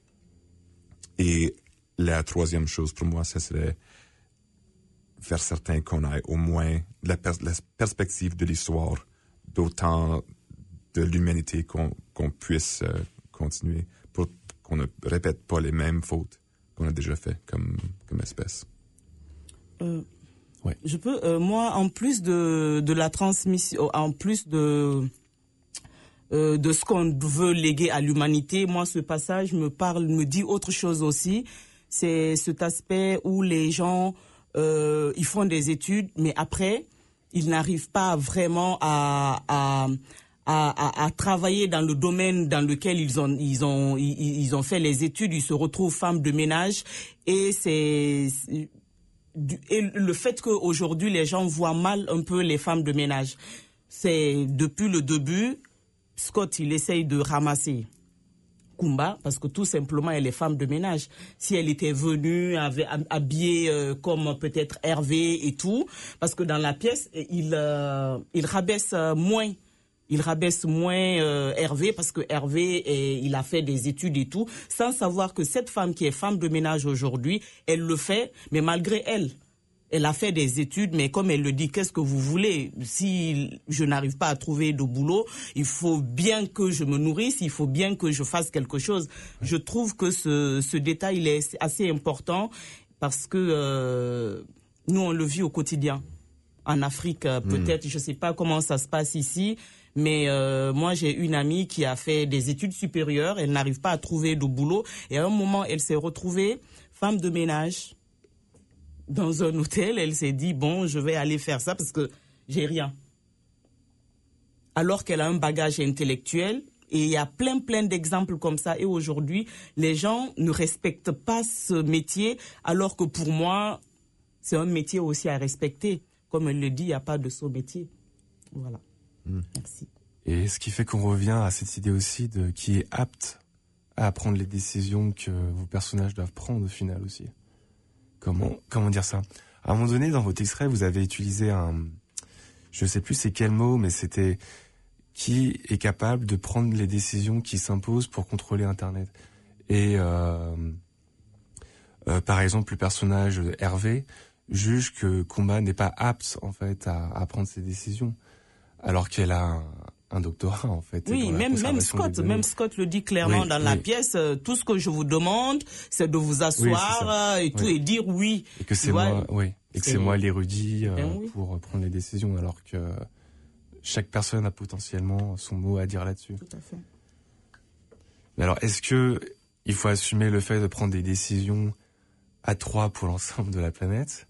Et la troisième chose pour moi, ce serait faire certain qu'on ait au moins la, pers la perspective de l'histoire d'autant de l'humanité qu'on qu puisse euh, continuer pour qu'on ne répète pas les mêmes fautes qu'on a déjà fait comme, comme espèce. Euh, Je peux, euh, moi, en plus de, de la transmission, en plus de, euh, de ce qu'on veut léguer à l'humanité, moi, ce passage me parle, me dit autre chose aussi. C'est cet aspect où les gens, euh, ils font des études, mais après, ils n'arrivent pas vraiment à, à, à, à, travailler dans le domaine dans lequel ils ont ils ont ils, ils ont fait les études ils se retrouvent femmes de ménage et c'est et le fait qu'aujourd'hui les gens voient mal un peu les femmes de ménage c'est depuis le début Scott il essaye de ramasser Kumba parce que tout simplement elle est femme de ménage. Si elle était venue habillée euh, comme peut-être Hervé et tout, parce que dans la pièce il euh, il rabaisse euh, moins il rabaisse moins euh, Hervé parce que Hervé est, il a fait des études et tout, sans savoir que cette femme qui est femme de ménage aujourd'hui, elle le fait, mais malgré elle. Elle a fait des études, mais comme elle le dit, qu'est-ce que vous voulez? Si je n'arrive pas à trouver de boulot, il faut bien que je me nourrisse, il faut bien que je fasse quelque chose. Je trouve que ce, ce détail il est assez important parce que euh, nous, on le vit au quotidien. En Afrique, peut-être, mmh. je ne sais pas comment ça se passe ici, mais euh, moi, j'ai une amie qui a fait des études supérieures. Elle n'arrive pas à trouver de boulot. Et à un moment, elle s'est retrouvée femme de ménage dans un hôtel. Elle s'est dit, bon, je vais aller faire ça parce que j'ai rien. Alors qu'elle a un bagage intellectuel. Et il y a plein, plein d'exemples comme ça. Et aujourd'hui, les gens ne respectent pas ce métier, alors que pour moi, c'est un métier aussi à respecter. Comme elle le dit, il n'y a pas de saut métier. Voilà. Mmh. Merci. Et ce qui fait qu'on revient à cette idée aussi de qui est apte à prendre les décisions que vos personnages doivent prendre au final aussi. Comment comment dire ça? À un moment donné, dans votre extrait, vous avez utilisé un, je sais plus c'est quel mot, mais c'était qui est capable de prendre les décisions qui s'imposent pour contrôler Internet. Et euh, euh, par exemple, le personnage Hervé juge que Kumba n'est pas apte en fait à, à prendre ses décisions alors qu'elle a un, un, doctorat en fait. Oui, même même Scott, même Scott le dit clairement oui, dans oui. la pièce. Euh, tout ce que je vous demande, c'est de vous asseoir oui, et tout et dire oui. Et que c'est moi, oui, et que c'est moi l'érudit euh, ben pour prendre les décisions, alors que chaque personne a potentiellement son mot à dire là-dessus. Tout à fait. Mais alors, est-ce que il faut assumer le fait de prendre des décisions à trois pour l'ensemble de la planète,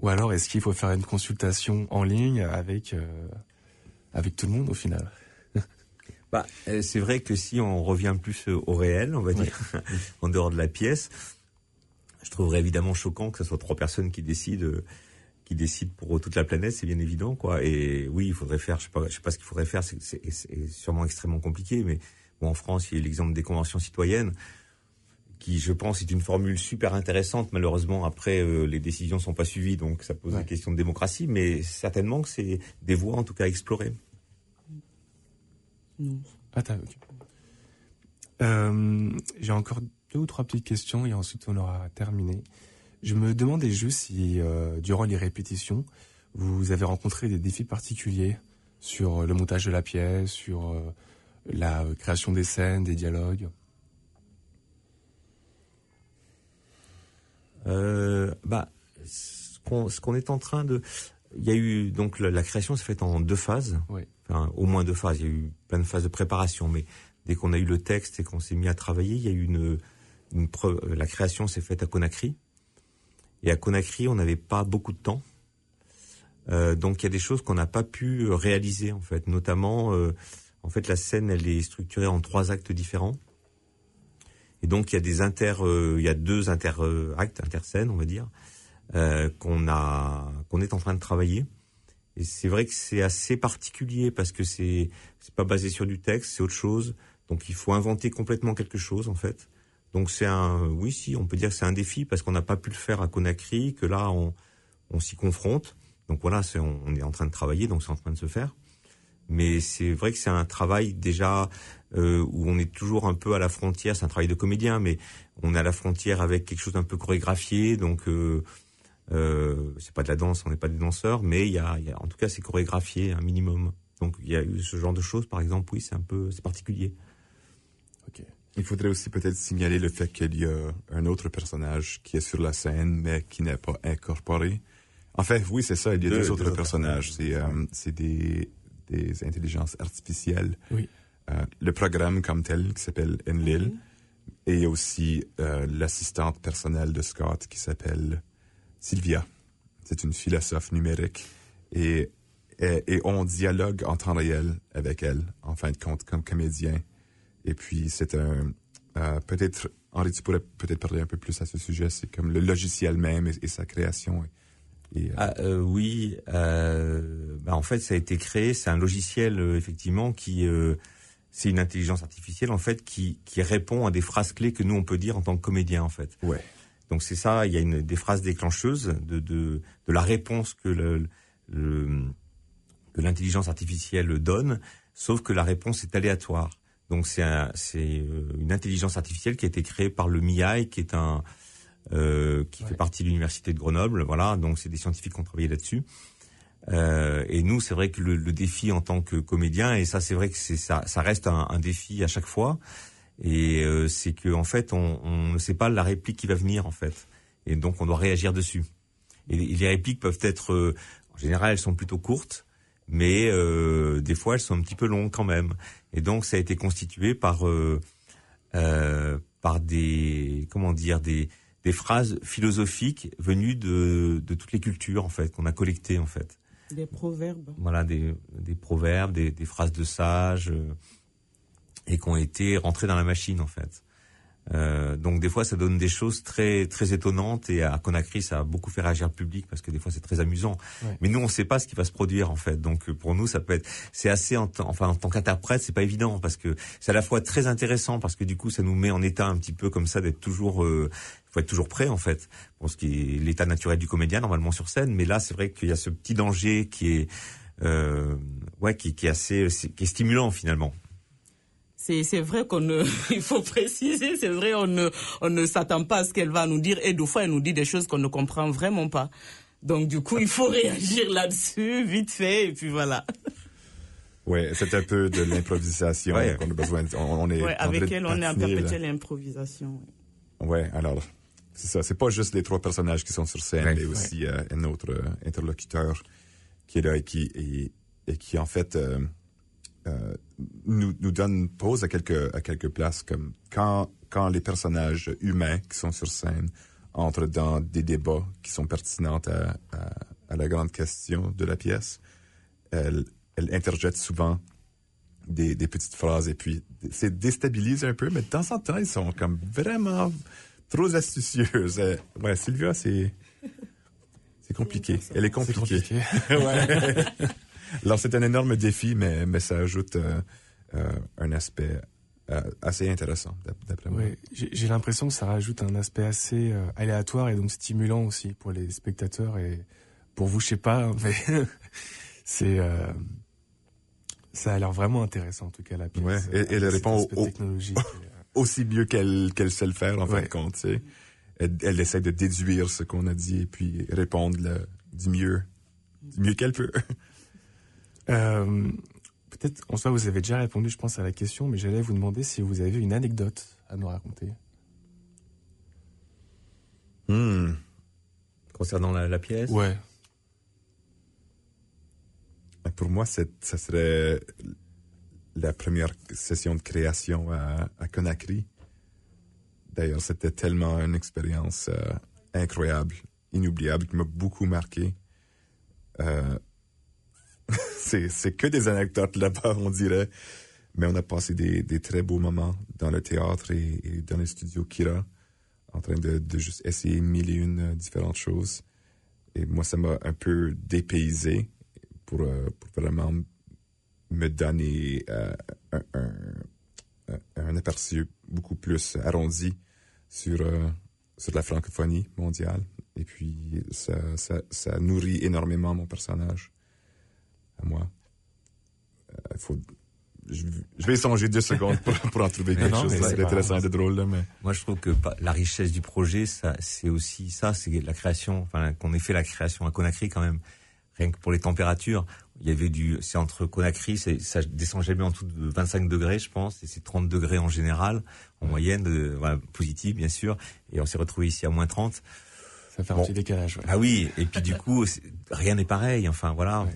ou alors est-ce qu'il faut faire une consultation en ligne avec euh, avec tout le monde au final. bah, c'est vrai que si on revient plus au réel, on va dire, ouais. en dehors de la pièce, je trouverais évidemment choquant que ce soit trois personnes qui décident, qui décident pour toute la planète, c'est bien évident, quoi. Et oui, il faudrait faire, je sais pas, je sais pas ce qu'il faudrait faire, c'est sûrement extrêmement compliqué, mais bon, en France, il y a l'exemple des conventions citoyennes qui, je pense, est une formule super intéressante. Malheureusement, après, euh, les décisions sont pas suivies, donc ça pose ouais. des questions de démocratie, mais certainement que c'est des voies, en tout cas, à explorer. Non. Ah, okay. euh, J'ai encore deux ou trois petites questions et ensuite on aura terminé. Je me demandais juste si, euh, durant les répétitions, vous avez rencontré des défis particuliers sur le montage de la pièce, sur euh, la création des scènes, des dialogues? Euh, bah, ce qu'on est en train de il y a eu donc la, la création s'est faite en deux phases. Oui. Enfin, au moins deux phases. Il y a eu plein de phases de préparation, mais dès qu'on a eu le texte et qu'on s'est mis à travailler, il y a eu une, une preuve, la création s'est faite à Conakry. Et à Conakry, on n'avait pas beaucoup de temps. Euh, donc il y a des choses qu'on n'a pas pu réaliser en fait, notamment euh, en fait la scène elle est structurée en trois actes différents. Et donc il y a des inter, euh, il y a deux inter euh, interscènes on va dire, euh, qu'on a, qu'on est en train de travailler. Et c'est vrai que c'est assez particulier parce que c'est, c'est pas basé sur du texte, c'est autre chose. Donc il faut inventer complètement quelque chose en fait. Donc c'est un, oui si, on peut dire que c'est un défi parce qu'on n'a pas pu le faire à Conakry, que là on, on s'y confronte. Donc voilà, c'est, on est en train de travailler, donc c'est en train de se faire. Mais c'est vrai que c'est un travail déjà euh, où on est toujours un peu à la frontière. C'est un travail de comédien, mais on est à la frontière avec quelque chose d'un peu chorégraphié. Donc euh, euh, c'est pas de la danse, on n'est pas des danseurs, mais il y a, il y a- en tout cas c'est chorégraphié un minimum. Donc il y a eu ce genre de choses, par exemple, oui, c'est un peu, c'est particulier. Ok. Il faudrait aussi peut-être signaler le fait qu'il y a un autre personnage qui est sur la scène, mais qui n'est pas incorporé. En fait, oui, c'est ça, il y a Deux- autres personnages. C'est euh, c'est des, des intelligences artificielles. Oui. Euh, le programme comme tel qui s'appelle Enlil. Et aussi euh, l'assistante personnelle de Scott qui s'appelle Sylvia. C'est une philosophe numérique. Et, et, et on dialogue en temps réel avec elle, en fin de compte, comme comédien. Et puis, c'est un... euh, peut-être, Henri, tu pourrais peut-être parler un peu plus à ce sujet. C'est comme le logiciel même et, et sa création. Et, euh, Ah, euh, oui, euh, bah, en fait, ça a été créé. C'est un logiciel euh, effectivement qui, euh, c'est une intelligence artificielle en fait qui qui répond à des phrases clés que nous on peut dire en tant que comédien en fait. ouais. Donc c'est ça. Il y a une des phrases déclencheuses de de, de la réponse que le, le que l'intelligence artificielle donne, sauf que la réponse est aléatoire. Donc c'est un, c'est une intelligence artificielle qui a été créée par le MIAI, qui est un euh, qui Ouais. fait partie de l'université de Grenoble. Voilà, donc c'est des scientifiques qui ont travaillé là-dessus. Euh, et nous, c'est vrai que le, le défi en tant que comédien, et ça, c'est vrai que c'est ça, ça reste un, un défi à chaque fois. Et euh, c'est que en fait, on, on ne sait pas la réplique qui va venir en fait, et donc on doit réagir dessus. Et les, les répliques peuvent être, en général, elles sont plutôt courtes, mais des fois, elles sont un petit peu longues quand même. Et donc, ça a été constitué par par des comment dire des des phrases philosophiques venues de de toutes les cultures en fait qu'on a collectées en fait Des proverbes. voilà des, des proverbes, des, des phrases de sages, euh, et qui ont été rentrées dans la machine en fait. Euh, donc des fois ça donne des choses très très étonnantes et à Conakry ça a beaucoup fait réagir le public parce que des fois c'est très amusant. Ouais. Mais nous on sait pas ce qui va se produire en fait. Donc pour nous ça peut être c'est assez en, tant- enfin en tant qu'interprète c'est pas évident parce que c'est à la fois très intéressant parce que du coup ça nous met en état un petit peu comme ça d'être toujours euh, faut être toujours prêt en fait pour ce qui est l'état naturel du comédien normalement sur scène. Mais là c'est vrai qu'il y a ce petit danger qui est euh, ouais qui, qui est assez qui est stimulant finalement. C'est c'est vrai qu'on ne, il faut préciser, c'est vrai, on ne, on ne s'attend pas à ce qu'elle va nous dire et des fois elle nous dit des choses qu'on ne comprend vraiment pas. Donc du coup, il faut réagir là-dessus, vite fait, et puis voilà. Ouais, c'est un peu de l'improvisation Ouais. qu'on a besoin. On, on est Ouais, avec elle, on est en perpétuelle improvisation. Ouais, alors, c'est ça. C'est pas juste les trois personnages qui sont sur scène, Ouais, mais aussi euh, un autre euh, interlocuteur qui est là et qui, et, et qui en fait, euh, euh, nous, nous donne pause à quelques, à quelques places, comme quand, quand les personnages humains qui sont sur scène entrent dans des débats qui sont pertinents à, à, à la grande question de la pièce, elle, elle interjette souvent des, des petites phrases et puis c'est déstabilise un peu, mais de temps en temps, ils sont comme vraiment trop astucieuses. Euh, Ouais, Sylvia, c'est c'est compliqué. Elle est C'est compliquée. compliqué. ouais. Alors c'est un énorme défi, mais mais ça ajoute euh, euh, un aspect assez intéressant d'ap- d'après moi. Ouais, j'ai l'impression que ça rajoute un aspect assez euh, aléatoire et donc stimulant aussi pour les spectateurs et pour vous, je sais pas, hein, mais c'est euh, ça a l'air vraiment intéressant en tout cas la pièce. Ouais, et- elle répond aspect au- technologique. Aussi mieux qu'elle qu'elle sait le faire en fin Ouais. de compte. tu sais. Elle, elle essaie de déduire ce qu'on a dit et puis répondre le- du mieux, du mieux qu'elle peut. Euh, Peut-être, en soi, vous avez déjà répondu, je pense, à la question, mais j'allais vous demander si vous avez une anecdote à nous raconter. Hmm. Concernant la, la pièce? Ouais. Pour moi, c'est- ça serait la première session de création à, à Conakry. D'ailleurs, c'était tellement une expérience euh, incroyable, inoubliable, qui m'a beaucoup marqué. Euh, c'est que des anecdotes là-bas, on dirait. Mais on a passé des, très beaux moments dans le théâtre et, dans le studio Kira, en train de, de juste essayer mille et une euh, différentes choses. Et moi, ça m'a un peu dépaysé pour, pour vraiment me donner euh, un, un, un- un aperçu beaucoup plus arrondi sur, euh, sur la francophonie mondiale. Et puis, ça, ça, ça nourrit énormément mon personnage à moi. Euh, faut, je, je vais y songer deux secondes pour, pour en trouver quelque non, chose d'intéressant et de drôle. Là, mais... Moi, je trouve que la richesse du projet, ça, c'est aussi ça, c'est la création, enfin, qu'on ait fait la création à Conakry quand même. Rien que pour les températures, il y avait du, c'est entre Conakry, ça descend jamais en dessous de 25 degrés, je pense, et c'est 30 degrés en général, en moyenne, euh, voilà, positive, bien sûr, et on s'est retrouvé ici à moins 30. Ça fait un petit décalage. ouais. Ah oui, et puis du coup, rien n'est pareil. Enfin voilà, Ouais.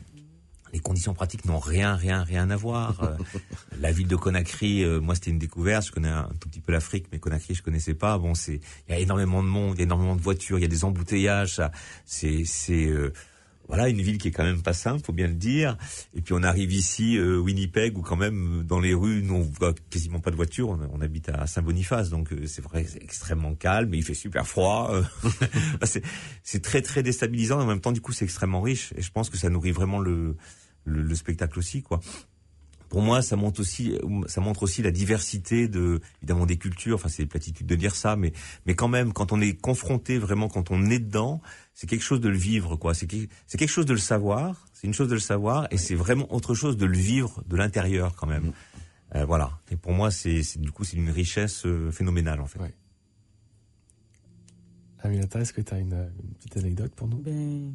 les conditions pratiques n'ont rien, rien, rien à voir. Euh, la ville de Conakry, euh, moi c'était une découverte. Je connais un tout petit peu l'Afrique, mais Conakry je connaissais pas. Bon, c'est il y a énormément de monde, il y a énormément de voitures, il y a des embouteillages. Ça, c'est c'est euh, voilà une ville qui est quand même pas simple, faut bien le dire. Et puis on arrive ici, euh, Winnipeg, où quand même euh, dans les rues, nous on voit quasiment pas de voitures. On, habite à Saint-Boniface, donc euh, c'est vrai, c'est extrêmement calme, il fait super froid. euh. c'est c'est très très déstabilisant en même temps du coup c'est extrêmement riche et je pense que ça nourrit vraiment le le, le spectacle aussi quoi. Pour moi, ça montre aussi, ça montre aussi la diversité de, évidemment, des cultures. Enfin, c'est platitude de dire ça, mais, mais quand même, quand on est confronté vraiment, quand on est dedans, c'est quelque chose de le vivre, quoi. C'est quelque, c'est quelque chose de le savoir. C'est une chose de le savoir, et c'est vraiment autre chose de le vivre de l'intérieur, quand même. Euh, voilà. Et pour moi, c'est, c'est du coup, c'est une richesse euh, phénoménale, en fait. Ouais. Aminata, est-ce que tu as une, une petite anecdote pour nous? Ben,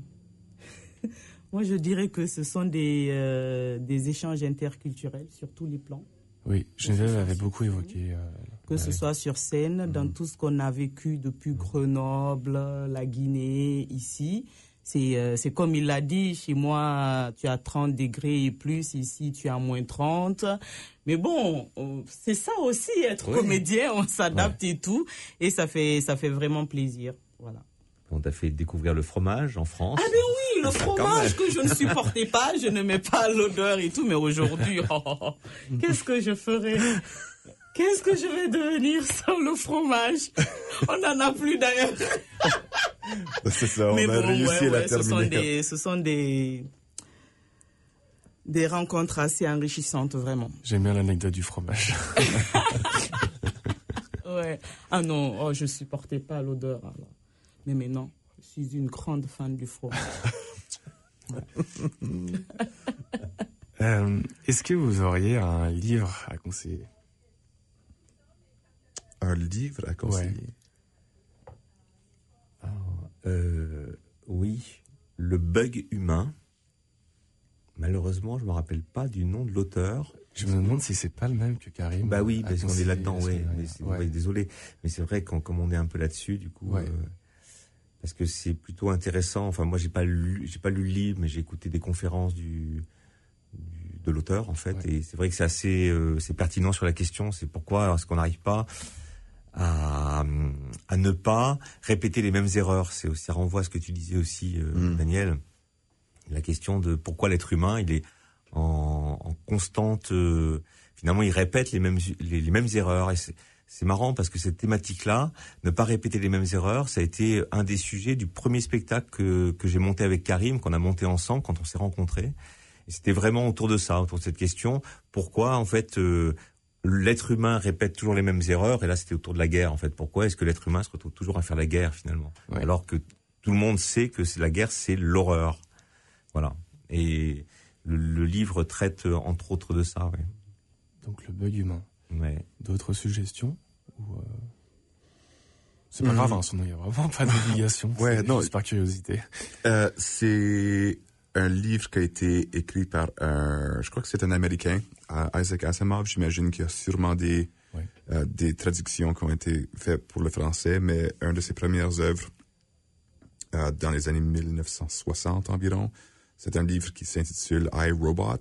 moi, je dirais que ce sont des, euh, des échanges interculturels sur tous les plans. Oui, Geneviève avait beaucoup évoqué. euh, Que ce soit sur scène, dans tout ce qu'on a vécu depuis Grenoble, la Guinée, ici. C'est euh, c'est comme il l'a dit, chez moi, tu as 30 degrés et plus, ici, tu as moins 30. Mais bon, c'est ça aussi, être Oui. comédien, on s'adapte et tout. Et ça fait, ça fait vraiment plaisir. Voilà. On t'a fait découvrir le fromage en France. Ah ben oui, le fromage que je ne supportais pas, je n'aimais pas l'odeur et tout, mais aujourd'hui, oh, oh, oh, qu'est-ce que je ferais? Qu'est-ce que je vais devenir sans le fromage? On n'en a plus d'ailleurs. C'est ça, on mais a bon, réussi ouais, à la ouais, ce sont terminer. des, ce sont des, des rencontres assez enrichissantes, vraiment. J'aime bien l'anecdote du fromage. Ouais. Ah non, oh, je supportais pas l'odeur. Mais maintenant, je suis une grande fan du fromage. Euh, est-ce que vous auriez un livre à conseiller Un livre à conseiller. Euh, oui, le bug humain. Malheureusement, je me rappelle pas du nom de l'auteur. Je me demande si c'est pas le même que Karim. Bah oui, parce qu'on est là-dedans, ouais. désolé, mais c'est vrai qu'on comme on est un peu là-dessus, du coup, Ouais. euh, parce que c'est plutôt intéressant. Enfin, moi, j'ai pas lu, j'ai pas lu le livre, mais j'ai écouté des conférences du, du- de l'auteur, en fait, Ouais. et c'est vrai que c'est assez, euh, c'est pertinent sur la question. C'est pourquoi est-ce qu'on n'arrive pas à, à ne pas répéter les mêmes erreurs? C'est ça renvoie à ce que tu disais aussi, euh, Mm. Daniel. La question de pourquoi l'être humain, il est en, en constante. euh, finalement, il répète les mêmes les, les mêmes erreurs. Et c'est marrant parce que cette thématique-là, ne pas répéter les mêmes erreurs, ça a été un des sujets du premier spectacle que, que j'ai monté avec Karim, qu'on a monté ensemble quand on s'est rencontrés. Et c'était vraiment autour de ça, autour de cette question. Pourquoi, en fait, euh, l'être humain répète toujours les mêmes erreurs? Et là, c'était autour de la guerre, en fait. Pourquoi est-ce que l'être humain se retrouve toujours à faire la guerre, finalement? Ouais. Alors que tout le monde sait que la guerre, c'est l'horreur. Voilà. Et le, le livre traite, entre autres, de ça, ouais. Donc le bug humain. Ouais. D'autres suggestions ou euh, C'est pas Mhm. grave, hein, sinon il n'y a vraiment pas d'obligation. Ouais, C'est non. juste par curiosité. Euh, c'est un livre qui a été écrit par un, je crois que c'est un Américain, euh, Isaac Asimov. J'imagine qu'il y a sûrement des, Ouais. euh, des traductions qui ont été faites pour le français, mais un de ses premières œuvres euh, dans les années 1960 environ. C'est un livre qui s'intitule I, Robot.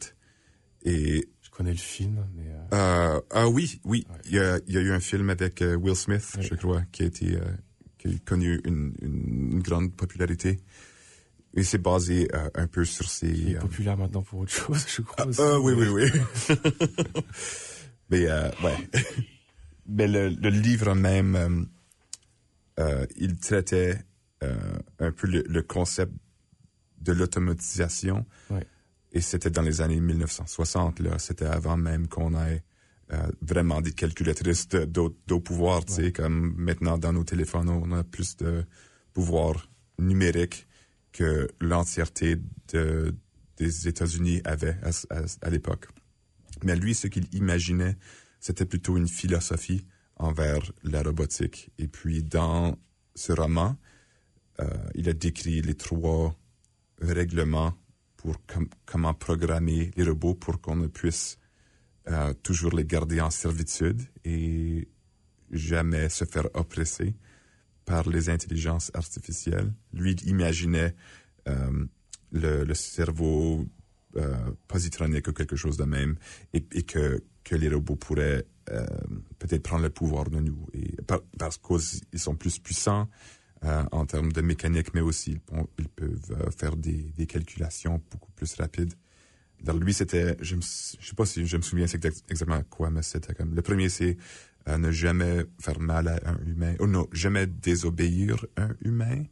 Et connais le film, mais euh, euh, ah oui, oui, il y, a, il y a eu un film avec euh, Will Smith, je crois, qui a été qui a connu une, une, une grande popularité. Et c'est basé euh, un peu sur il ces. est euh, populaire maintenant pour autre chose, je crois. euh, oui, oui, oui. Mais ouais. Mais le, le livre même, il traitait un peu le, le concept de l'automatisation. Ouais. Et c'était dans les années 1960, là. C'était avant même qu'on ait euh, vraiment des calculatrices de- d'au d'au pouvoir, tu sais, comme maintenant dans nos téléphones, on a plus de pouvoir numérique que l'entièreté de, des États-Unis avait à, à- à l'époque. Mais lui, ce qu'il imaginait, c'était plutôt une philosophie envers la robotique. Et puis, dans ce roman, euh, il a décrit les trois règlements pour com- comment programmer les robots pour qu'on ne puisse euh, toujours les garder en servitude et jamais se faire oppresser par les intelligences artificielles. Lui, imaginait euh, le, le cerveau euh, positronique ou quelque chose de même et, que, que les robots pourraient euh, peut-être prendre le pouvoir de nous et par- parce qu'ils sont plus puissants euh, en termes de mécanique, mais aussi ils, peuvent euh, faire des, des calculations beaucoup plus rapides. Alors lui, c'était, je ne sais pas si je me souviens c'est exact- exactement quoi, mais c'était comme le premier, c'est euh, ne jamais faire mal à un humain, ou non, jamais désobéir un humain.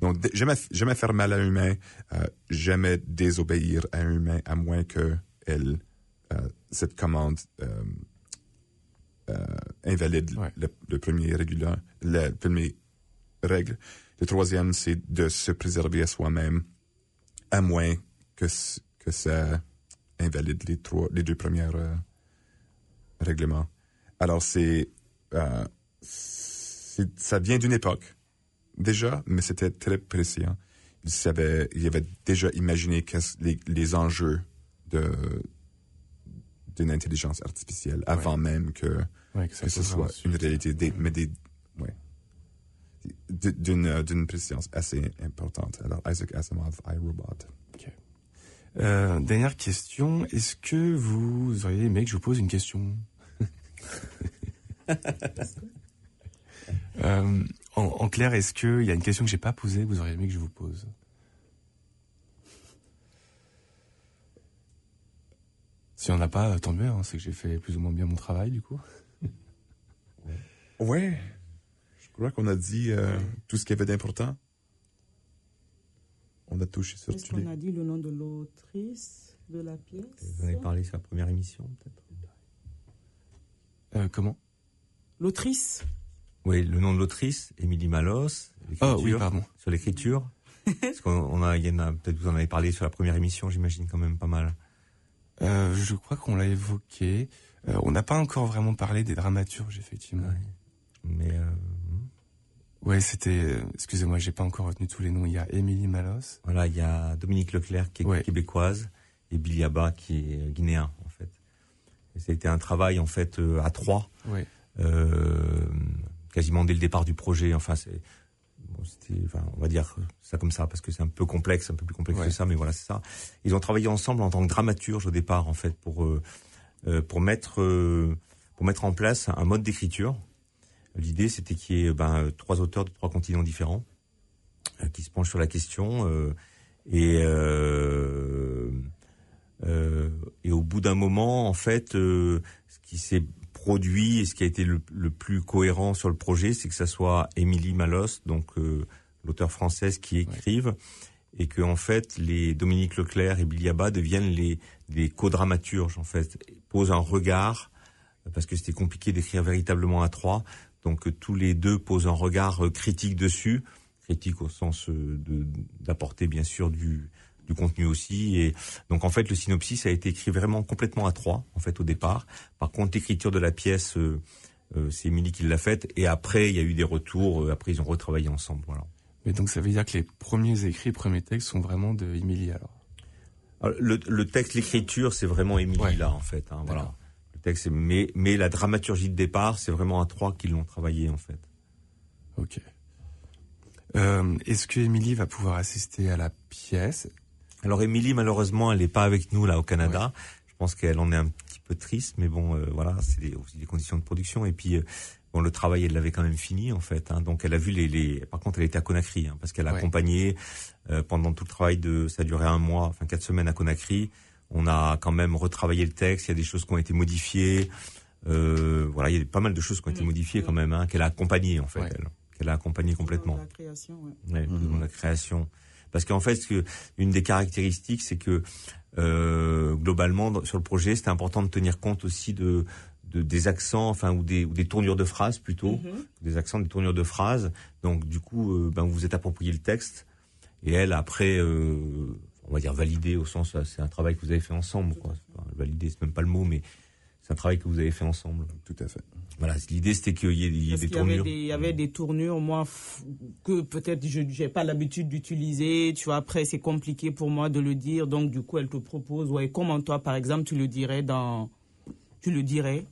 Donc, jamais, jamais faire mal à un humain, euh, jamais désobéir à un humain, à moins que elle, euh, cette commande euh, euh, invalide Ouais. le, le premier régulateur, le premier règle. Le troisième, c'est de se préserver à soi-même, à moins que, que ça invalide les, trois, les deux premiers euh, règlements. Alors, c'est, euh, c'est- ça vient d'une époque, déjà, mais c'était très précis. hein. Il, savait, il avait déjà imaginé les, les enjeux de, d'une intelligence artificielle avant même que, Ouais, que ce soit une réalité, des, mais des, d'une, euh, précision assez importante. Alors, Isaac Asimov, iRobot. Euh, dernière question, est-ce que vous auriez aimé que je vous pose une question? Euh, en, en clair, est-ce qu'il y a une question que j'ai pas posée que vous auriez aimé que je vous pose? Si on n'a pas, tant mieux, hein, c'est que j'ai fait plus ou moins bien mon travail du coup. Ouais. Je crois qu'on a dit euh, tout ce qu'il y avait d'important. On a touché sur Est-ce qu'on a dit le nom de l'autrice de la pièce? Vous en avez parlé sur la première émission, peut-être? Euh, comment? L'autrice Oui, le nom de l'autrice, Émilie Malos. Oh oui, l'écriture, pardon. Sur l'écriture. Parce qu'on a, il y en a, peut-être vous en avez parlé sur la première émission, j'imagine quand même pas mal. Euh, je crois qu'on l'a évoqué. Euh, on n'a pas encore vraiment parlé des dramaturges, effectivement. Ouais. Mais euh, Ouais, c'était. euh, Excusez-moi, j'ai pas encore retenu tous les noms. Il y a Émilie Malos. voilà, il y a Dominique Leclerc qui est Ouais. québécoise et Billy Abba qui est guinéen en fait. Et ça a été un travail en fait euh, à trois, Ouais. euh, quasiment dès le départ du projet. Enfin, c'est bon, c'était, enfin, on va dire ça comme ça parce que c'est un peu complexe, un peu plus complexe Ouais. que ça, mais voilà, c'est ça. Ils ont travaillé ensemble en tant que dramaturge au départ en fait pour euh, euh, pour mettre euh, pour mettre en place un mode d'écriture. L'idée, c'était qu'il y ait ben, trois auteurs de trois continents différents euh, qui se penchent sur la question euh, et euh, euh, et au bout d'un moment, en fait, euh, ce qui s'est produit et ce qui a été le, le plus cohérent sur le projet, c'est que ça soit Émilie Malos, donc euh, l'auteur française, qui écrive, et que en fait les Dominique Leclerc et Billy Abba deviennent les, les co-dramaturges, en fait, posent un regard parce que c'était compliqué d'écrire véritablement à trois. Donc euh, tous les deux posent un regard euh, critique dessus, critique au sens euh, d'apporter bien sûr du du contenu aussi. Et donc en fait le synopsis a été écrit vraiment complètement à trois en fait au départ. Par contre l'écriture de la pièce euh, euh, c'est Émilie qui l'a faite et après il y a eu des retours. euh, après ils ont retravaillé ensemble. Voilà. Mais donc ça veut dire que les premiers écrits, premiers textes sont vraiment de Émilie alors? Alors, le, le texte, l'écriture, c'est vraiment Émilie Ouais. là en fait. Hein, voilà. Texte, mais mais la dramaturgie de départ, c'est vraiment à trois qui l'ont travaillé en fait. Ok. Euh, Est-ce que Émilie va pouvoir assister à la pièce? Alors Émilie, malheureusement, elle n'est pas avec nous là au Canada. Je pense qu'elle en est un petit peu triste, mais bon, euh, voilà, c'est des, aussi des conditions de production. Et puis, euh, bon, le travail, elle l'avait quand même fini en fait. Hein, donc, elle a vu les, les. Par contre, elle était à Conakry hein, parce qu'elle a Ouais. accompagné pendant tout le travail de. Ça a duré un mois, enfin quatre semaines à Conakry. On a quand même retravaillé le texte. Il y a des choses qui ont été modifiées. Euh, voilà, il y a pas mal de choses qui ont été modifiées quand même, hein, qu'elle a accompagné en fait, Ouais. elle, qu'elle a accompagné complètement. La création, ouais. Ouais, Mhm. dans la création. Parce qu'en fait, que, une des caractéristiques, c'est que euh, globalement, sur le projet, c'était important de tenir compte aussi de, de des accents, enfin ou des, ou des tournures de phrases plutôt, Mhm. des accents, des tournures de phrases. Donc du coup, euh, ben vous vous êtes approprié le texte et elle après, euh, on va dire validé au sens, euh, c'est un travail que vous avez fait ensemble, quoi. C'est pas- Validé, c'est même pas le mot, mais c'est un travail que vous avez fait ensemble. Tout à fait. Voilà, l'idée c'était qu'il y ait, il y ait Parce des qu'il y avait tournures. des, il y avait des tournures, moi, que peut-être je n'ai pas l'habitude d'utiliser. Tu vois, après, c'est compliqué pour moi de le dire. Donc, du coup, elle te propose, ouais, comment toi, par exemple, tu le dirais dans. Tu le dirais.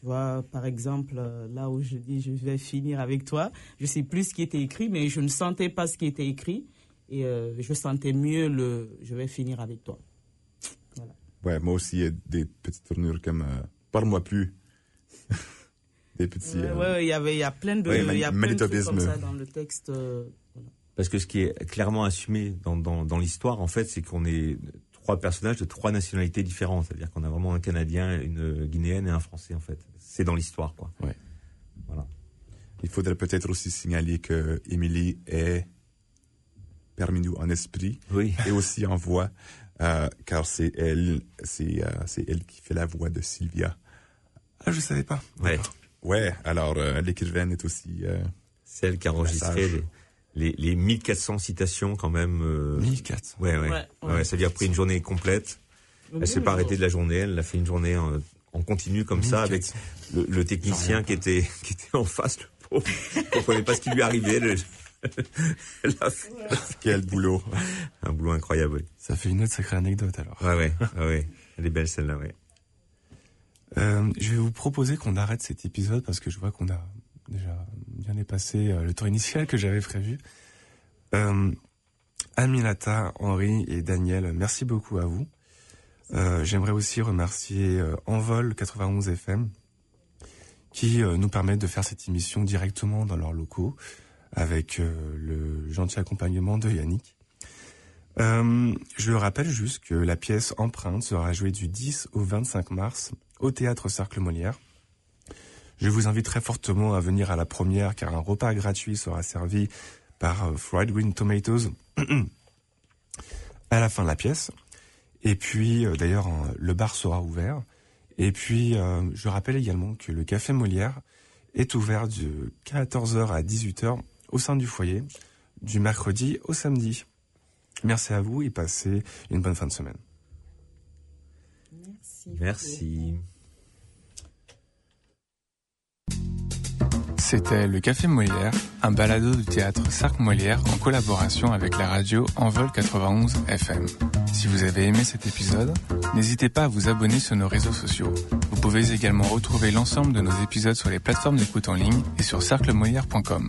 Tu vois, par exemple, euh, là où je dis je vais finir avec toi, je sais plus ce qui était écrit, mais je ne sentais pas ce qui était écrit. Et euh, je sentais mieux le je vais finir avec toi. Ouais, moi aussi, il y a des petites tournures comme euh, Parle-moi plus. des petits. Ouais, euh, ouais, il y avait, il y a plein de, ouais, il y a plein de trucs comme ça dans le texte. euh, Parce que ce qui est clairement assumé dans, dans, dans l'histoire, en fait, c'est qu'on est trois personnages de trois nationalités différentes. C'est-à-dire qu'on a vraiment un Canadien, une Guinéenne et un Français, en fait. C'est dans l'histoire, quoi. Ouais. Voilà. Il faudrait peut-être aussi signaler que Émilie est parmi nous en esprit Oui. et aussi en voix, euh, car c'est elle, c'est euh, c'est elle qui fait la voix de Sylvia. Ah, je savais pas. Ouais. Ouais, alors euh, l'écrivaine est aussi. euh, C'est elle qui a enregistré les, les, les 1400 citations, quand même. euh, 1004. Ouais, ouais. Ouais, ouais. ouais. ça lui a pris une journée complète. Elle s'est pas arrêtée de la journée. Elle a fait une journée en, en continu comme ça avec 1400. le, le technicien qui était qui était en face, le pauvre. Il comprenait pas ce qui lui arrivait. Le- Quel boulot. un boulot incroyable. oui. Ça fait une autre sacrée anecdote alors. Ouais, ouais, ouais, ouais. Elle est belle celle-là, ouais. Euh, je vais vous proposer qu'on arrête cet épisode parce que je vois qu'on a déjà bien dépassé euh, le temps initial que j'avais prévu. Euh, Aminata, Henri et Daniel, merci beaucoup à vous. Euh, J'aimerais aussi remercier euh, Envol 91 FM qui euh, nous permettent de faire cette émission directement dans leurs locaux avec euh, le gentil accompagnement de Yannick. Euh, je rappelle juste que la pièce Empreinte sera jouée du 10 au 25 mars au théâtre Cercle Molière. Je vous invite très fortement à venir à la première car un repas gratuit sera servi par euh, Fried Green Tomatoes à la fin de la pièce. Et puis d'ailleurs le bar sera ouvert. Et puis je rappelle également que le café Molière est ouvert de 14h à 18h au sein du foyer du mercredi au samedi. Merci à vous et passez une bonne fin de semaine. Merci. Merci. C'était le Café Molière, un balado du théâtre Cercle Molière en collaboration avec la radio Envol 91 FM. Si vous avez aimé cet épisode, n'hésitez pas à vous abonner sur nos réseaux sociaux. Vous pouvez également retrouver l'ensemble de nos épisodes sur les plateformes d'écoute en ligne et sur cerclemolière.com.